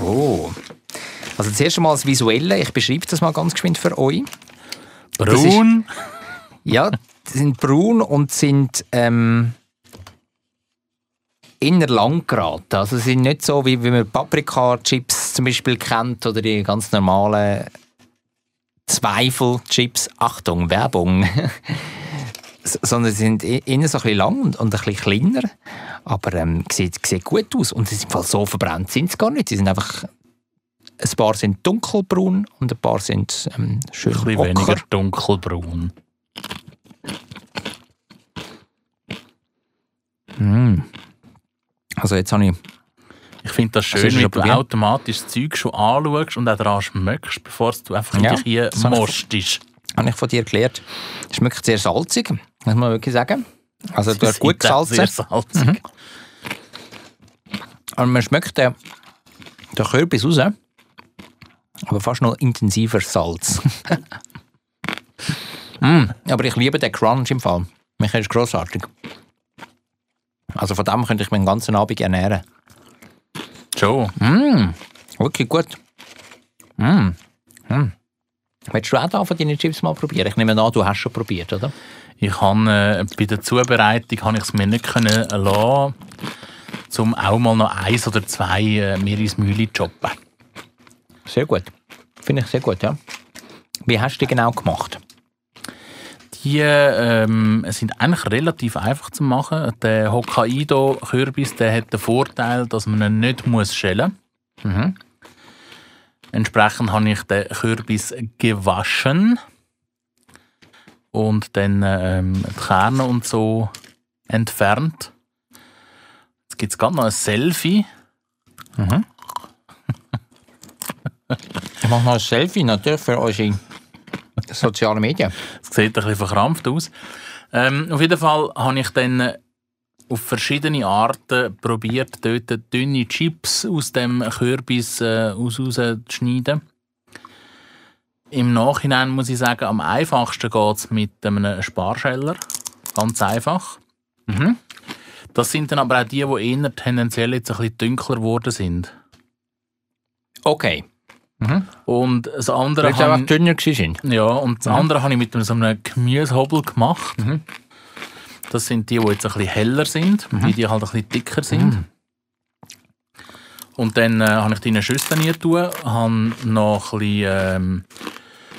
Oh. Also zuerst einmal das Visuelle. Ich beschreibe das mal ganz geschwind für euch. Braun. Ja, die sind braun und sind ähm, inner lang geraten. Also sie sind nicht so, wie, wie man Paprika-Chips zum Beispiel kennt oder die ganz normalen Zweifel-Chips. Achtung, Werbung. Sondern sie sind innen so ein bisschen lang und, und ein bisschen kleiner. Aber ähm, sieht, sieht gut aus. Und sie sind Fall so verbrannt sind sie gar nicht. Sie sind einfach... Ein paar sind dunkelbraun und ein paar sind ähm, schön Ein bisschen ocker. weniger dunkelbraun. Mm. Also jetzt habe ich Ich finde das Also schön, du wie du automatisch das Zeug schon anschaust und auch daran schmeckst, bevor du einfach Ja, dich hier mostest. habe ich von dir gelernt. Es schmeckt sehr salzig, muss man wirklich sagen. Also du hast gut gesalzen, Sehr salzig. aber man schmeckt den, den Kürbis raus, aber fast noch intensiver Salz. mm, aber ich liebe den Crunch im Fall. Mich ist grossartig. Also von dem könnte ich mich den ganzen Abend ernähren. Schon. Mm, wirklich gut. Mm. Mm. Willst du auch da von deinen Chips mal probieren? Ich nehme an, du hast schon probiert, oder? Ich habe äh, bei der Zubereitung habe ich es mir nicht können lassen, um auch mal noch eins oder zwei äh, mir ins Mühle zu choppen. Sehr gut. Finde ich sehr gut, ja. Wie hast du die genau gemacht? Die ähm, sind eigentlich relativ einfach zu machen. Der Hokkaido-Kürbis der hat den Vorteil, dass man ihn nicht muss schälen muss. Mhm. Entsprechend habe ich den Kürbis gewaschen und dann ähm, die Kerne und so entfernt. Jetzt gibt es gerade noch ein Selfie. Ich mache noch ein Selfie natürlich für eure sozialen Medien. Es sieht ein bisschen verkrampft aus. Ähm, auf jeden Fall habe ich dann auf verschiedene Arten probiert, dort dünne Chips aus dem Kürbis äh, aus rauszuschneiden. Im Nachhinein muss ich sagen, am einfachsten geht es mit einem Sparscheller. Ganz einfach. Mhm. Das sind dann aber auch die, die eher tendenziell jetzt ein bisschen dunkler geworden sind. Okay. Und das andere Weil sie einfach ich- dünner gewesen sind. Ja, und das andere habe ich mit so einem Gemüsehobel gemacht. Das sind die, die jetzt ein bisschen heller sind, die, die halt ein bisschen dicker sind. Und dann äh, habe ich die in eine Schüssel tun, habe noch ein bisschen ähm,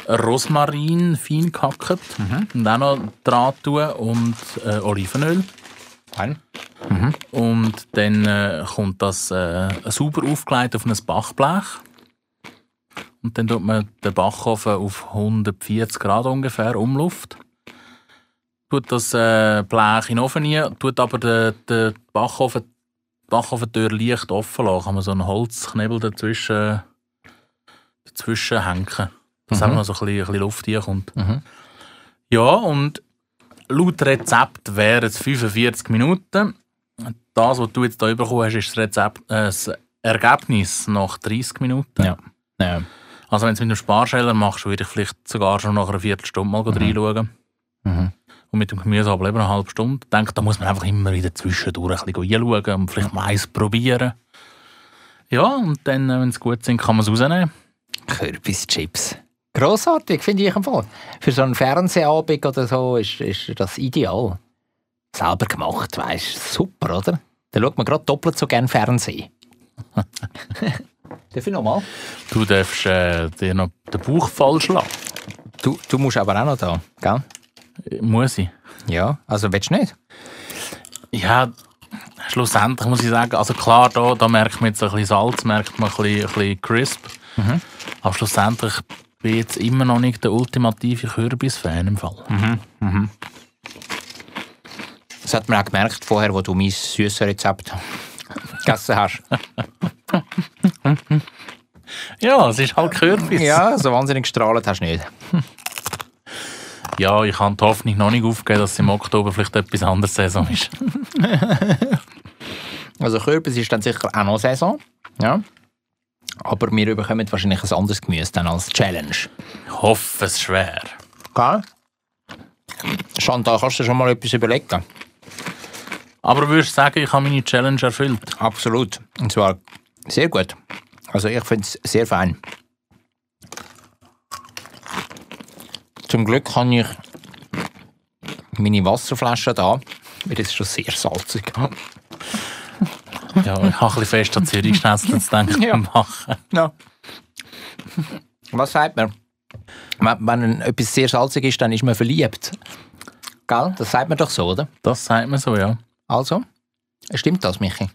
Rosmarin fein gehackt und auch noch dran tun und äh, Olivenöl. Fein. Und dann äh, kommt das äh, sauber aufgelegt auf ein Backblech. Und dann tut man den Backofen auf 140 Grad ungefähr umluft. Tut das äh, Blech in den Ofen rein, tut aber den, den Backofen, die Bachofentür leicht offen lassen. Kann man so einen Holzknebel dazwischen, dazwischen hängen. Dass einfach noch so ein bisschen, ein bisschen Luft reinkommt. Mhm. Ja, und laut Rezept wären es 45 Minuten. Das, was du jetzt hier bekommen hast, ist das, Rezept, äh, das Ergebnis nach 30 Minuten. Ja. Ja. Also wenn du es mit dem Sparscheller machst, würde ich vielleicht sogar schon nach einer Viertelstunde mal reinschauen. Und mit dem Gemüse aber eine halbe Stunde. Ich denke, da muss man einfach immer wieder zwischendurch ein bisschen reinschauen und vielleicht mal eins probieren. Ja, und dann, äh, wenn es gut sind, kann man es rausnehmen. Kürbischips. Grossartig, finde ich im Fall. Für so einen Fernsehabend oder so ist, ist das ideal. Selber gemacht, weißt du, super, oder? Da schaut man gerade doppelt so gern Fernsehen. Darf ich nochmal? Du darfst äh, dir noch den Bauch voll schlagen. Du, du musst aber auch noch da, gell? Muss ich. Ja, also willst du nicht? Ja, schlussendlich muss ich sagen, also klar, da, da merkt man jetzt ein bisschen Salz, merkt man ein bisschen, ein bisschen crisp. Aber schlussendlich bin ich jetzt immer noch nicht der ultimative Kürbis-Fan im Fall. Das hat man auch gemerkt vorher, wo du mein süßes Rezept gegessen hast. Ja, es ist halt Kürbis. Ja, so wahnsinnig gestrahlt hast du nicht. Ja, ich habe die Hoffnung noch nicht aufgegeben, dass im Oktober vielleicht etwas anderes Saison ist. Also Kürbis ist dann sicher auch noch Saison. Ja. Aber wir bekommen wahrscheinlich ein anderes Gemüse dann als Challenge. Ich hoffe es schwer. Gell? Chantal, kannst du dir schon mal etwas überlegen? Aber würdest du sagen, ich habe meine Challenge erfüllt? Absolut. Und zwar sehr gut. Also ich finde es sehr fein. Zum Glück habe ich meine Wasserflasche da, weil das ist schon sehr salzig. Ja, ich habe ein bisschen fest an Zürich-Schnetzel zu denken Ja. machen. Ja. Was sagt man? Wenn, wenn etwas sehr salzig ist, dann ist man verliebt. Gell? Das sagt man doch so, oder? Das sagt man so, ja. Also, stimmt das, Michi?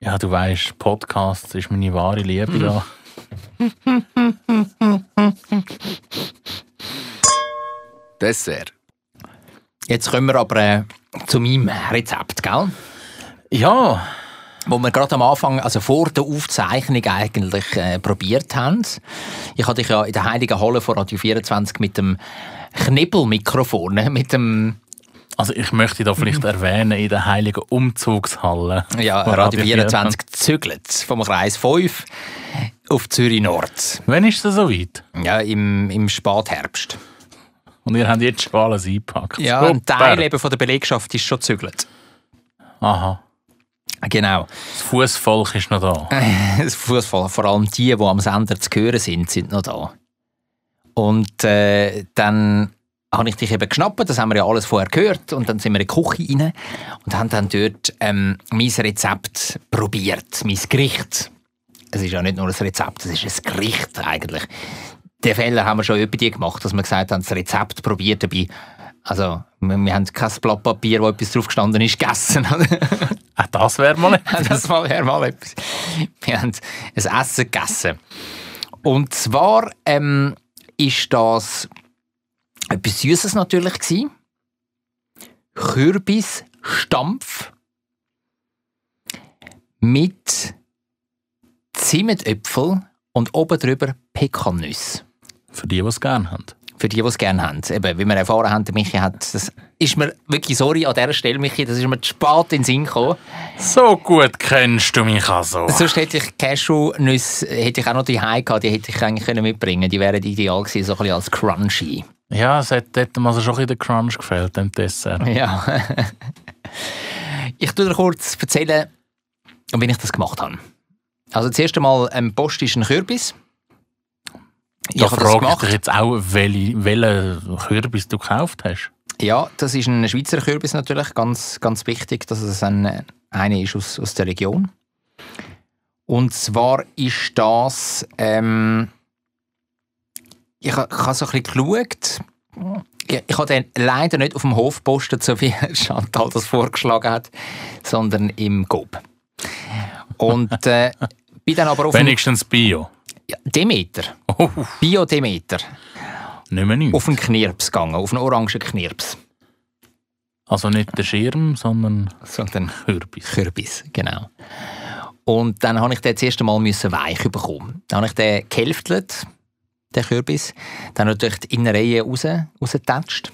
Ja, du weißt, Podcast ist meine wahre Liebe da. Dessert. Jetzt kommen wir aber äh, zu meinem Rezept, gell? Ja, Wo wir gerade am Anfang, also vor der Aufzeichnung eigentlich äh, probiert haben. Ich hatte dich ja in der Heiligen Halle von Radio 24 mit dem Knibbelmikrofon, ne? mit dem also ich möchte da vielleicht erwähnen, in der heiligen Umzugshalle. ja, Radio 24 zügelt vom Kreis 5 auf Zürich Nord. Wann ist es so weit? Ja, im, im Spätherbst. Und ihr habt jetzt schon alles eingepackt. Ja, ein Super. Teil eben von der Belegschaft ist schon zügelt. Aha. Genau. Das Fußvolk ist noch da. Das Fußball, vor allem die, die am Sender zu hören sind, sind noch da. Und äh, dann habe ich dich eben geschnappt, das haben wir ja alles vorher gehört, und dann sind wir in die Küche rein und haben dann dort ähm, mein Rezept probiert, mein Gericht. Es ist ja nicht nur ein Rezept, es ist ein Gericht eigentlich. Den Fehler haben wir schon über die gemacht, dass wir gesagt haben, das Rezept probiert dabei. Also, wir, wir haben kein Blatt Papier, wo etwas drauf gestanden ist, gegessen. Das wäre mal etwas. das wäre mal etwas. Wir haben ein Essen gegessen. Und zwar ähm, ist das etwas Süßes natürlich gewesen. Kürbisstampf mit Zimmetöpfel und oben drüber Pekannüsse. Für die, die es gerne haben. Für die, die es gerne haben. Eben, wie wir erfahren haben, Michi hat, das ist mir wirklich sorry an dieser Stelle, Michi, das ist mir zu spät in den Sinn gekommen. So gut kennst du mich also. Sonst hätte ich Cashew-Nüsse hätte ich auch noch die gehabt, die hätte ich eigentlich können mitbringen Die wären ideal gewesen, so ein bisschen als Crunchy. Ja, es hat dort mal so schon ein bisschen der Crunch gefällt, dem Dessert. Ja. ich tue dir kurz erzählen, wie ich das gemacht habe. Also das erste Mal ähm, Post ist ein Kürbis. Ich Da frage ich dich jetzt auch, welche, welchen Kürbis du gekauft hast. Ja, das ist ein Schweizer Kürbis natürlich, ganz, ganz wichtig, dass es ein, eine ist aus, aus der Region. Und zwar ist das, ähm, ich, ha- ich habe so ein bisschen geschaut, ich, ich habe den leider nicht auf dem Hof gepostet, so wie Chantal das vorgeschlagen hat, sondern im GOB. Und äh, bin dann aber auf Wenigstens Bio. ja, Demeter, Oh, Bio-Demeter, nicht mehr nichts. auf einen Knirps gegangen, auf einen orangen Knirps. Also nicht der Schirm, sondern Sondern Kürbis. Kürbis, genau. Und dann habe ich den das erste Mal müssen weich bekommen. Dann habe ich den gehälftelt, den Kürbis. Dann natürlich die Innereien raus, rausgetatscht.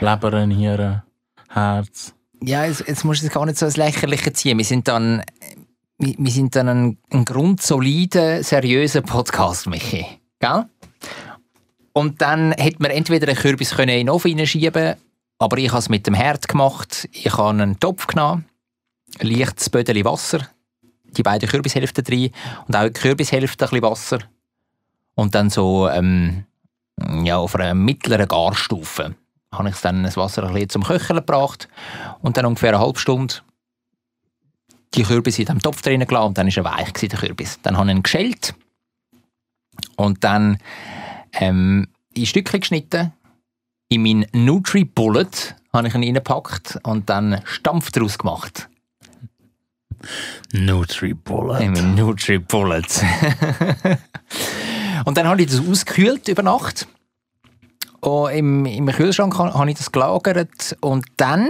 Leber, Nieren, Herz. Ja, jetzt, jetzt musst du es gar nicht so ins Lächerliche ziehen. Wir sind dann, wir, wir sind dann ein, ein grundsolider, seriöser Podcast, Michi. Gell? Und dann hätte man entweder einen Kürbis können in den Ofen hineinschieben aber ich habe es mit dem Herd gemacht. Ich habe einen Topf genommen, ein leichtes Bödeli Wasser, die beiden Kürbishälften drin und auch die Kürbishälfte ein bisschen Wasser. Und dann so ähm, ja, auf einer mittleren Garstufe habe ich dann das Wasser ein bisschen zum Köcheln gebracht und dann ungefähr eine halbe Stunde die Kürbis in dem Topf drin gelassen und dann war er weich, gewesen, der Kürbis. Dann habe ich ihn geschält und dann ähm, in Stückchen geschnitten. In meinen Nutri-Bullet habe ich ihn reingepackt und dann Stampf daraus gemacht. Nutri-Bullet. In meinen Nutri-Bullet. und dann habe ich das ausgekühlt über Nacht. Und im, Im Kühlschrank ha- habe ich das gelagert. Und dann,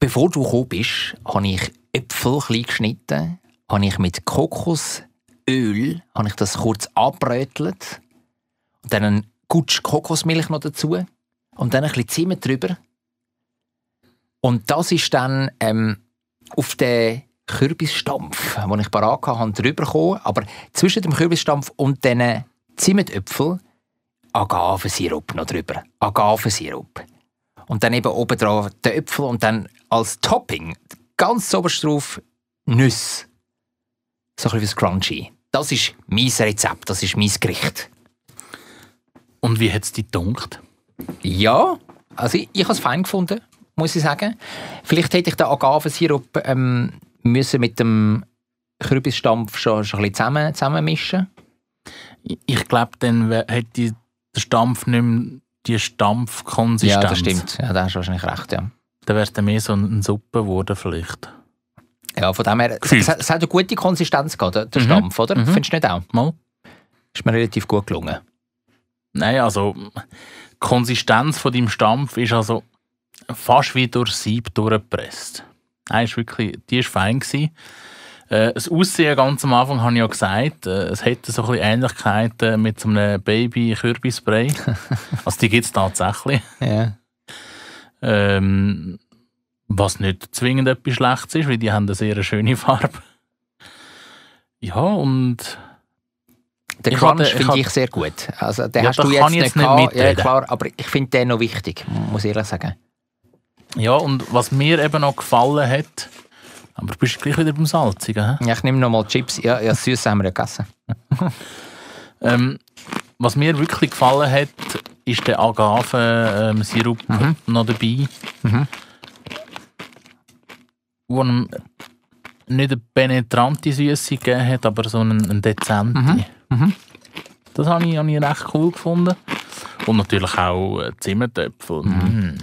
bevor du gekommen bist, habe ich Äpfel klein geschnitten, habe ich mit Kokosöl Öl habe ich das kurz abbrötelt und dann einen Gutsch Kokosmilch noch dazu und dann ein bisschen Zimt drüber. Und das ist dann ähm, auf den Kürbisstampf, den ich parat hatte, drüber gekommen. Aber zwischen dem Kürbisstampf und diesen Zimetöpfeln Agavensirup noch drüber. Agavensirup. Und dann eben oben drauf den Äpfel und dann als Topping ganz oberst drauf Nüsse. So ein bisschen Crunchy. Das ist mein Rezept, das ist mein Gericht. Und wie hat es dich gedunkt? Ja, also ich, ich habe es fein gefunden, muss ich sagen. Vielleicht hätte ich den Agavensirup ähm, müssen mit dem Kürbisstampf schon, schon ein bisschen zusammen, zusammenmischen Ich, glaube, dann hätte der Stampf nicht mehr die Stampfkonsistenz. Ja, das stimmt. Ja, da hast du wahrscheinlich recht, ja. Dann wäre es dann mehr so eine Suppe geworden vielleicht. Ja, von dem her, es, Gefühlt. es, hat- es hat eine gute Konsistenz gehabt, der, der Mhm. Stampf, oder? Mhm. Findest du nicht auch? Mal? Ist mir relativ gut gelungen. Nein, also die Konsistenz von deinem Stampf ist also fast wie durch Sieb durchgepresst. Nein, ist wirklich, die war fein. Gewesen. Äh, das Aussehen ganz am Anfang habe ich ja gesagt, äh, es hätte so ein bisschen Ähnlichkeiten mit so einem Baby-Kürbisspray. also die gibt es tatsächlich. Ja. Ähm, was nicht zwingend etwas Schlechtes ist, weil die haben eine sehr schöne Farbe. Ja, und Ich Crunch ich finde ich sehr gut. Also, den Ja, hast du kann jetzt ich nicht jetzt nicht gehabt. Ja, klar, aber ich finde den noch wichtig, muss ich ehrlich sagen. Ja, und was mir eben noch gefallen hat, aber du bist gleich wieder beim Salzigen, hä? Ja, ich nehme noch mal Chips. Ja, ja süß haben wir ja gegessen. Ähm, was mir wirklich gefallen hat, ist der Agavensirup noch dabei. Mhm. Wo einem nicht eine penetrante Süße gegeben hat, aber so eine, eine dezente. Mhm. Das habe ich, habe ich recht cool gefunden. Und natürlich auch äh, Zimmertöpfel. Mm.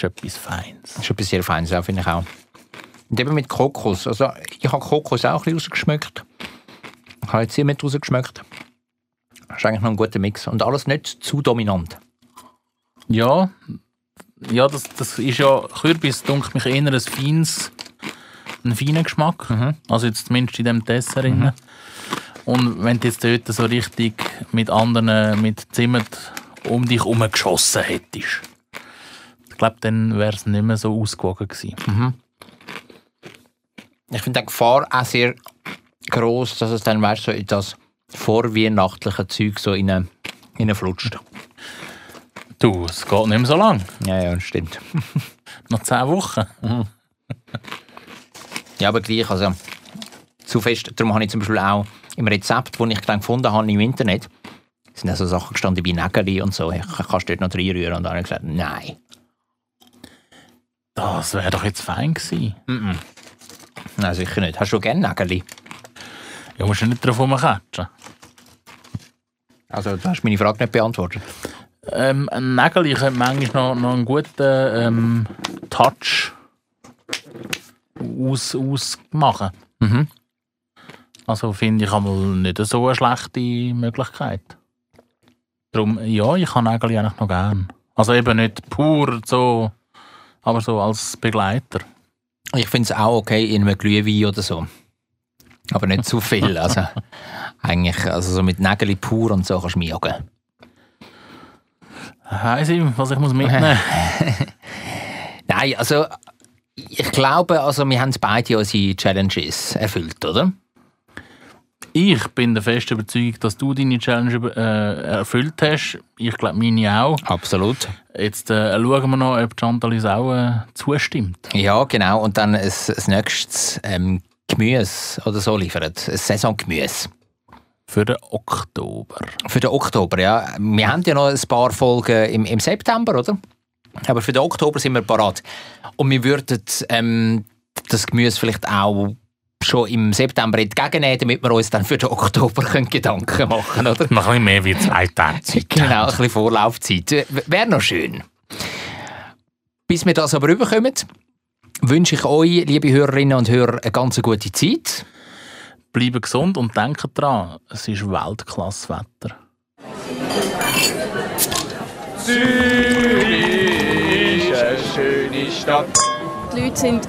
Das ist etwas Feines. Das ist etwas sehr Feines, ja, finde ich auch. Und eben mit Kokos. Also, ich habe Kokos auch ein bisschen rausgeschmeckt. Ich habe jetzt hier mit rausgeschmeckt. Das ist eigentlich noch ein guter Mix. Und alles nicht zu dominant. Ja, ja das, das ist ja, Kürbis dunkelt mich eher ein feines, einen feinen Geschmack. Also jetzt zumindest in diesem Dessert. drin. Und wenn du jetzt dort so richtig mit anderen, mit Zimt um dich herum geschossen hättest, glaube, dann wäre es nicht mehr so ausgewogen gewesen. Ich finde die Gefahr auch sehr groß, dass es dann, weißt, so in das vorweihnachtliche Zeug so in flutscht. Du, es geht nicht mehr so lang. Ja, ja, das stimmt. Noch zehn Wochen. Ja, aber gleich, also zu fest. Darum habe ich zum Beispiel auch im Rezept, das ich dann gefunden habe im Internet, sind also Sachen gestanden wie Nägeli und so. Ich kannst du dort noch reinrühren? Und dann habe ich gesagt, nein. Das wäre doch jetzt fein gewesen. Nein, sicher nicht. Hast du gerne Nägeli? Ja, musst du nicht drauf rumkatschen. Also, du hast meine Frage nicht beantwortet. Ähm, ein Nägel könnte manchmal noch, noch einen guten ähm, Touch aus, ausmachen. Mhm. Also finde ich einmal nicht so eine schlechte Möglichkeit. Darum, ja, ich habe Nägel eigentlich noch gern. Also eben nicht pur so, aber so als Begleiter. Ich finde es auch okay in einem Glühwein oder so. Aber nicht zu viel. Also, eigentlich, also so mit Nägeli pur und so kannst du jagen. Weiss ich, was ich muss mitnehmen Nein, also ich glaube, also wir haben beide unsere Challenges erfüllt, oder? Ich bin der festen Überzeugung, dass du deine Challenge äh, erfüllt hast. Ich glaube, meine auch. Absolut. Jetzt äh, schauen wir noch, ob Chantal uns auch äh, zustimmt. Ja, genau. Und dann ein, ein nächstes ähm, Gemüse oder so liefert. Ein Saisongemüse. Für den Oktober. Für den Oktober, ja. Wir haben ja noch ein paar Folgen im, im September, oder? Aber für den Oktober sind wir parat. Und wir würden ähm, das Gemüse vielleicht auch schon im September entgegennehmen, damit wir uns dann für den Oktober können Gedanken machen oder? Noch ein bisschen mehr wie zwei Tage Zeit. Genau, ein bisschen Vorlaufzeit. Wäre noch schön. Bis wir das aber rüberkommen, wünsche ich euch, liebe Hörerinnen und Hörer, eine ganz gute Zeit. Bleiben gesund und denken dran, es ist Weltklasse-Wetter. Die Leute sind